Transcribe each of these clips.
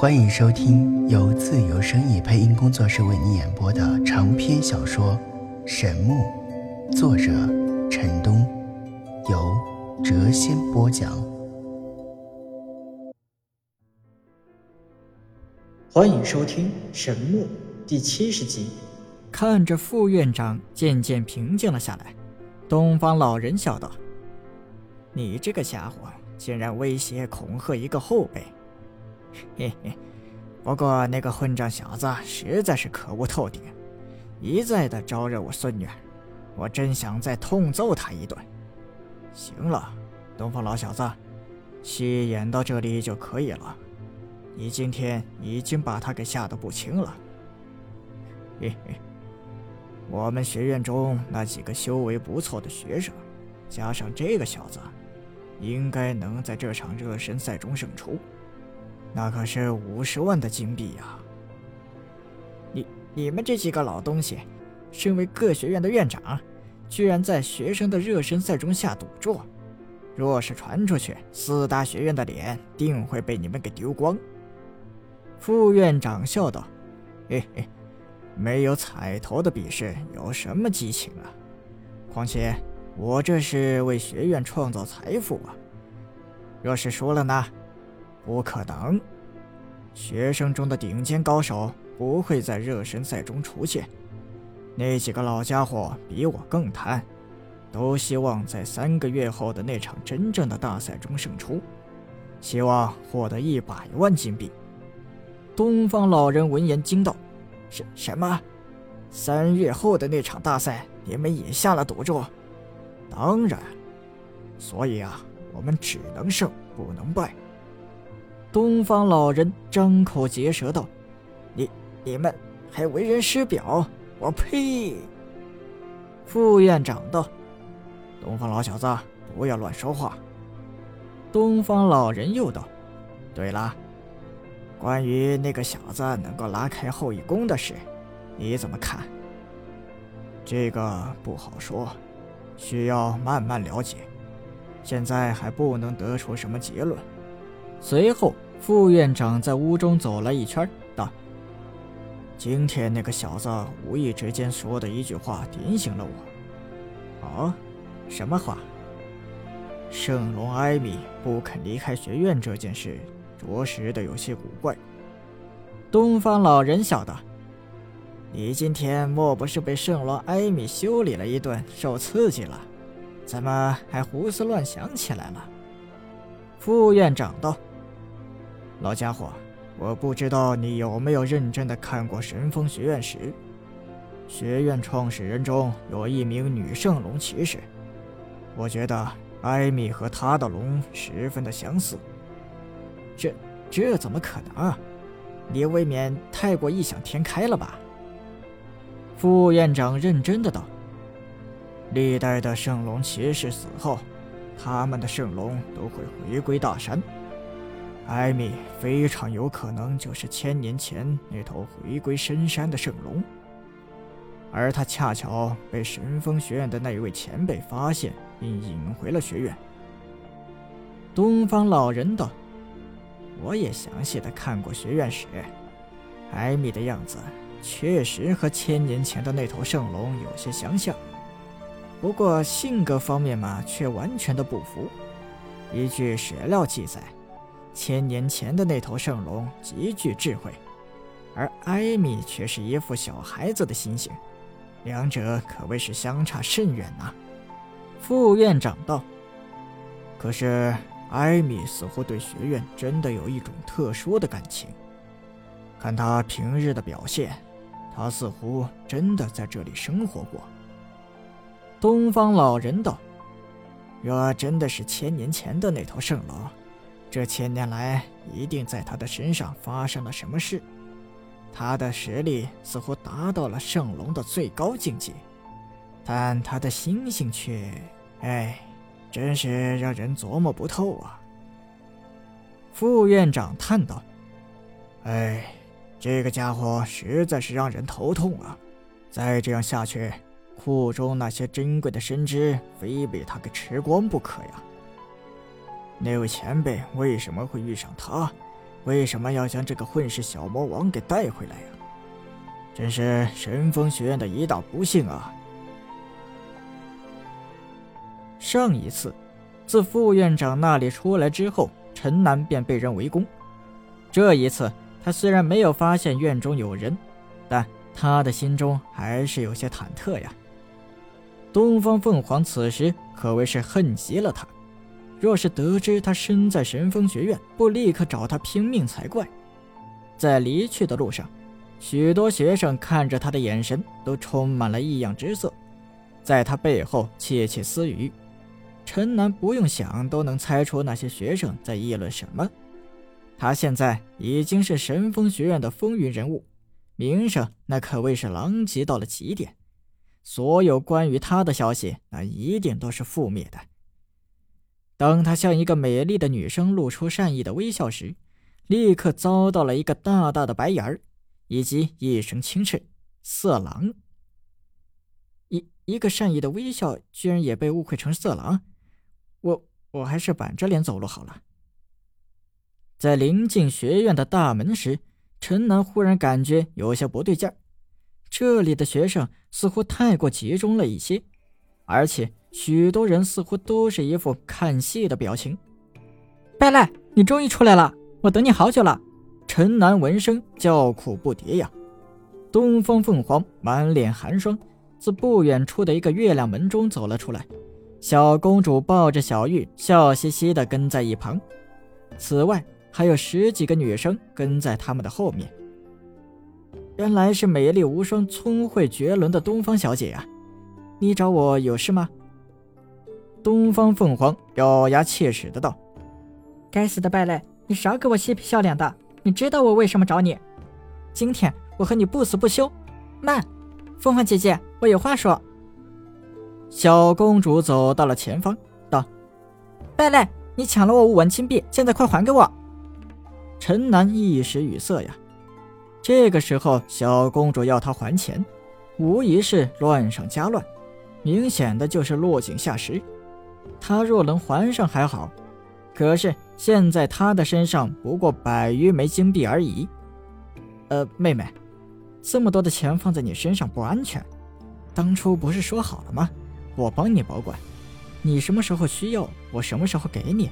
欢迎收听由自由声意配音工作室为你演播的长篇小说《神木》，作者陈东，由谪仙播讲。欢迎收听《神木》第七十集。看着副院长渐渐平静了下来，东方老人笑道：“你这个家伙竟然威胁恐吓一个后辈！嘿嘿，不过那个混账小子实在是可恶透顶，一再的招惹我孙女儿，我真想再痛揍他一顿。行了，东方老小子，戏演到这里就可以了。你今天已经把他给吓得不轻了。嘿嘿。”我们学院中那几个修为不错的学生，加上这个小子，应该能在这场热身赛中胜出。那可是五十万的金币呀！你你们这几个老东西，身为各学院的院长，居然在学生的热身赛中下赌注，若是传出去，四大学院的脸定会被你们给丢光。副院长笑道：“嘿嘿。”没有彩头的比试有什么激情啊？况且我这是为学院创造财富啊！若是输了呢？不可能！学生中的顶尖高手不会在热身赛中出现。那几个老家伙比我更贪，都希望在三个月后的那场真正的大赛中胜出，希望获得一百万金币。东方老人闻言惊道。什什么？三月后的那场大赛，你们也下了赌注？当然。所以啊，我们只能胜不能败。东方老人张口结舌道：“你你们还为人师表？我呸！”副院长道：“东方老小子，不要乱说话。”东方老人又道：“对了。”关于那个小子能够拉开后羿弓的事，你怎么看？这个不好说，需要慢慢了解，现在还不能得出什么结论。随后，副院长在屋中走了一圈，道：“今天那个小子无意之间说的一句话点醒了我。哦，什么话？圣龙艾米不肯离开学院这件事。”着实的有些古怪。东方老人笑道：“你今天莫不是被圣罗艾米修理了一顿，受刺激了？怎么还胡思乱想起来了？”副院长道：“老家伙，我不知道你有没有认真的看过神风学院史。学院创始人中有一名女圣龙骑士，我觉得艾米和她的龙十分的相似。”这这怎么可能？你未免太过异想天开了吧？副院长认真的道：“历代的圣龙骑士死后，他们的圣龙都会回归大山。艾米非常有可能就是千年前那头回归深山的圣龙，而他恰巧被神风学院的那一位前辈发现，并引回了学院。”东方老人道。我也详细的看过学院史，艾米的样子确实和千年前的那头圣龙有些相像，不过性格方面嘛，却完全的不符。依据史料记载，千年前的那头圣龙极具智慧，而艾米却是一副小孩子的心性，两者可谓是相差甚远呐。副院长道：“可是。”艾米似乎对学院真的有一种特殊的感情，看他平日的表现，他似乎真的在这里生活过。东方老人道：“若真的是千年前的那头圣龙，这千年来一定在他的身上发生了什么事。他的实力似乎达到了圣龙的最高境界，但他的心性却……哎。”真是让人琢磨不透啊！副院长叹道：“哎，这个家伙实在是让人头痛啊！再这样下去，库中那些珍贵的神枝非被他给吃光不可呀！那位前辈为什么会遇上他？为什么要将这个混世小魔王给带回来呀？真是神风学院的一大不幸啊！上一次，自副院长那里出来之后，陈南便被人围攻。这一次，他虽然没有发现院中有人，但他的心中还是有些忐忑呀。东方凤凰此时可谓是恨极了他。若是得知他身在神风学院，不立刻找他拼命才怪。在离去的路上，许多学生看着他的眼神都充满了异样之色，在他背后窃窃私语。陈南不用想都能猜出那些学生在议论什么。他现在已经是神风学院的风云人物，名声那可谓是狼藉到了极点。所有关于他的消息，那一定都是覆灭的。当他向一个美丽的女生露出善意的微笑时，立刻遭到了一个大大的白眼儿，以及一声轻斥：“色狼！”一一个善意的微笑，居然也被误会成色狼。我我还是板着脸走路好了。在临近学院的大门时，陈南忽然感觉有些不对劲儿，这里的学生似乎太过集中了一些，而且。许多人似乎都是一副看戏的表情。败类，你终于出来了，我等你好久了。陈南闻声叫苦不迭呀。东方凤凰满脸寒霜，自不远处的一个月亮门中走了出来。小公主抱着小玉，笑嘻嘻地跟在一旁。此外，还有十几个女生跟在他们的后面。原来是美丽无双、聪慧绝伦的东方小姐呀！你找我有事吗？东方凤凰咬牙切齿的道：“该死的败类，你少给我嬉皮笑脸的！你知道我为什么找你？今天我和你不死不休！”慢，凤凰姐姐，我有话说。小公主走到了前方，道：“败类，你抢了我五文金币，现在快还给我！”陈南一时语塞呀。这个时候，小公主要他还钱，无疑是乱上加乱，明显的就是落井下石。他若能还上还好，可是现在他的身上不过百余枚金币而已。呃，妹妹，这么多的钱放在你身上不安全。当初不是说好了吗？我帮你保管，你什么时候需要，我什么时候给你。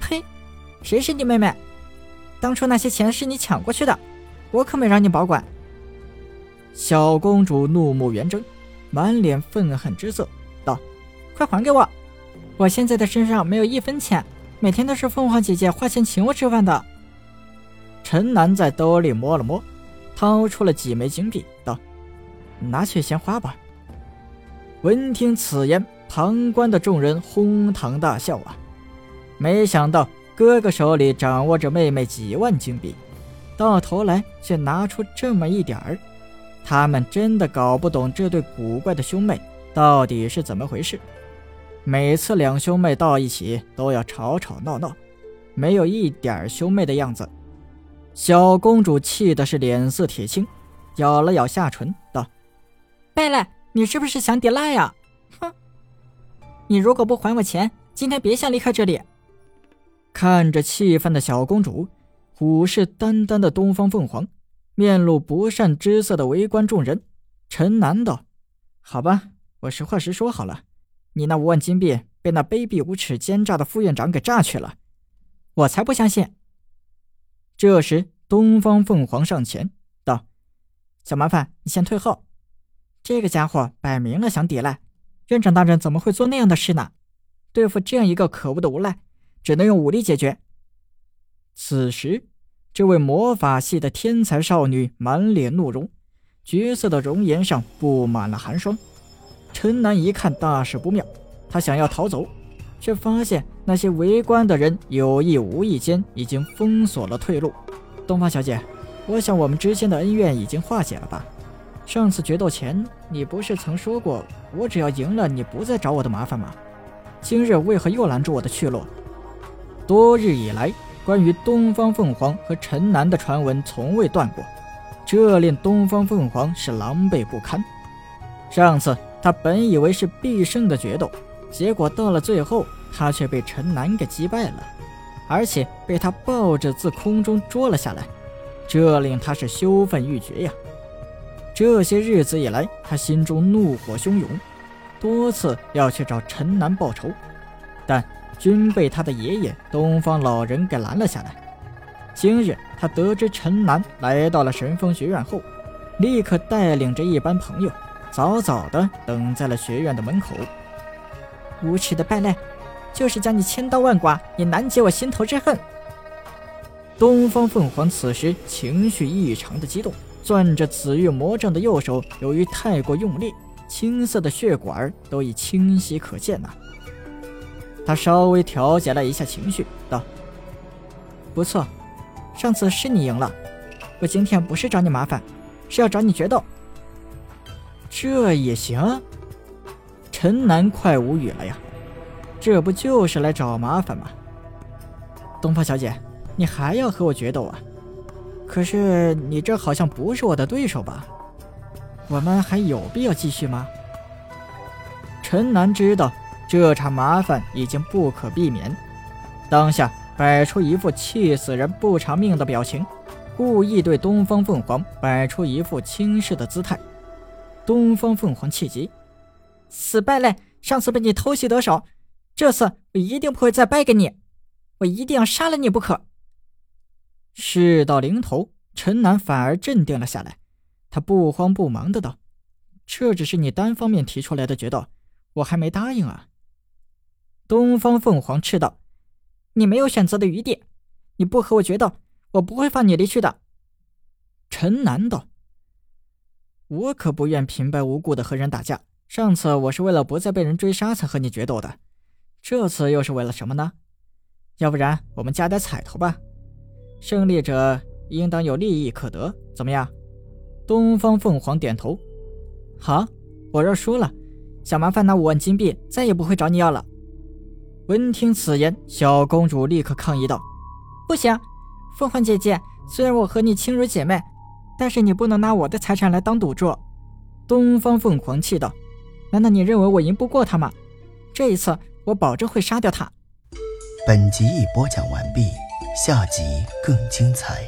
呸！谁是你妹妹？当初那些钱是你抢过去的，我可没让你保管。小公主怒目圆睁，满脸愤恨之色，道：“快还给我！”我现在的身上没有一分钱，每天都是凤凰姐姐花钱请我吃饭的。陈楠在兜里摸了摸，掏出了几枚金币，道：“拿去先花吧。”闻听此言，旁观的众人哄堂大笑啊！没想到哥哥手里掌握着妹妹几万金币，到头来却拿出这么一点儿，他们真的搞不懂这对古怪的兄妹到底是怎么回事。每次两兄妹到一起都要吵吵闹闹，没有一点兄妹的样子。小公主气的是脸色铁青，咬了咬下唇道：“贝勒，你是不是想抵赖呀？哼！你如果不还我钱，今天别想离开这里。”看着气愤的小公主，虎视眈眈的东方凤凰面露不善之色的围观众人。陈南道：“好吧，我实话实说好了。”你那五万金币被那卑鄙无耻、奸诈的副院长给榨去了，我才不相信！这时，东方凤凰上前道：“小麻烦，你先退后。这个家伙摆明了想抵赖，院长大人怎么会做那样的事呢？对付这样一个可恶的无赖，只能用武力解决。”此时，这位魔法系的天才少女满脸怒容，绝色的容颜上布满了寒霜。陈南一看大事不妙，他想要逃走，却发现那些围观的人有意无意间已经封锁了退路。东方小姐，我想我们之间的恩怨已经化解了吧？上次决斗前，你不是曾说过我只要赢了，你不再找我的麻烦吗？今日为何又拦住我的去路？多日以来，关于东方凤凰和陈南的传闻从未断过，这令东方凤凰是狼狈不堪。上次。他本以为是必胜的决斗，结果到了最后，他却被陈南给击败了。而且被他抱着自空中捉了下来，这令他是羞愤欲绝呀。这些日子以来，他心中怒火汹涌，多次要去找陈南报仇，但均被他的爷爷东方老人给拦了下来。今日他得知陈南来到了神风学院后，立刻带领着一班朋友，早早的等在了学院的门口。无耻的败类！就是将你千刀万剐，也难解我心头之恨。东方凤凰此时情绪异常的激动，攥着紫玉魔杖的右手，由于太过用力，青色的血管都已清晰可见呐。他稍微调节了一下情绪，道：“不错，上次是你赢了，我今天不是找你麻烦，是要找你决斗。这也行？”陈南快无语了呀。这不就是来找麻烦吗？东方小姐，你还要和我决斗啊？可是你这好像不是我的对手吧？我们还有必要继续吗？陈南知道这场麻烦已经不可避免，当下摆出一副气死人不偿命的表情，故意对东方凤凰摆出一副轻视的姿态。东方凤凰气急：“死败类，上次被你偷袭得手。”这次我一定不会再败给你，我一定要杀了你不可。事到临头，陈南反而镇定了下来，他不慌不忙的道：“这只是你单方面提出来的决斗，我还没答应啊。”东方凤凰斥道：“你没有选择的余地，你不和我决斗，我不会放你离去的。”陈南道：“我可不愿平白无故的和人打架，上次我是为了不再被人追杀才和你决斗的。”这次又是为了什么呢？要不然我们加点彩头吧，胜利者应当有利益可得，怎么样？东方凤凰点头。好，我若输了，小麻烦拿五万金币再也不会找你要了。闻听此言，小公主立刻抗议道：“不行，凤凰姐姐，虽然我和你亲如姐妹，但是你不能拿我的财产来当赌注。”东方凤凰气道：“难道你认为我赢不过他吗？这一次。”我保证会杀掉他。本集已播讲完毕，下集更精彩。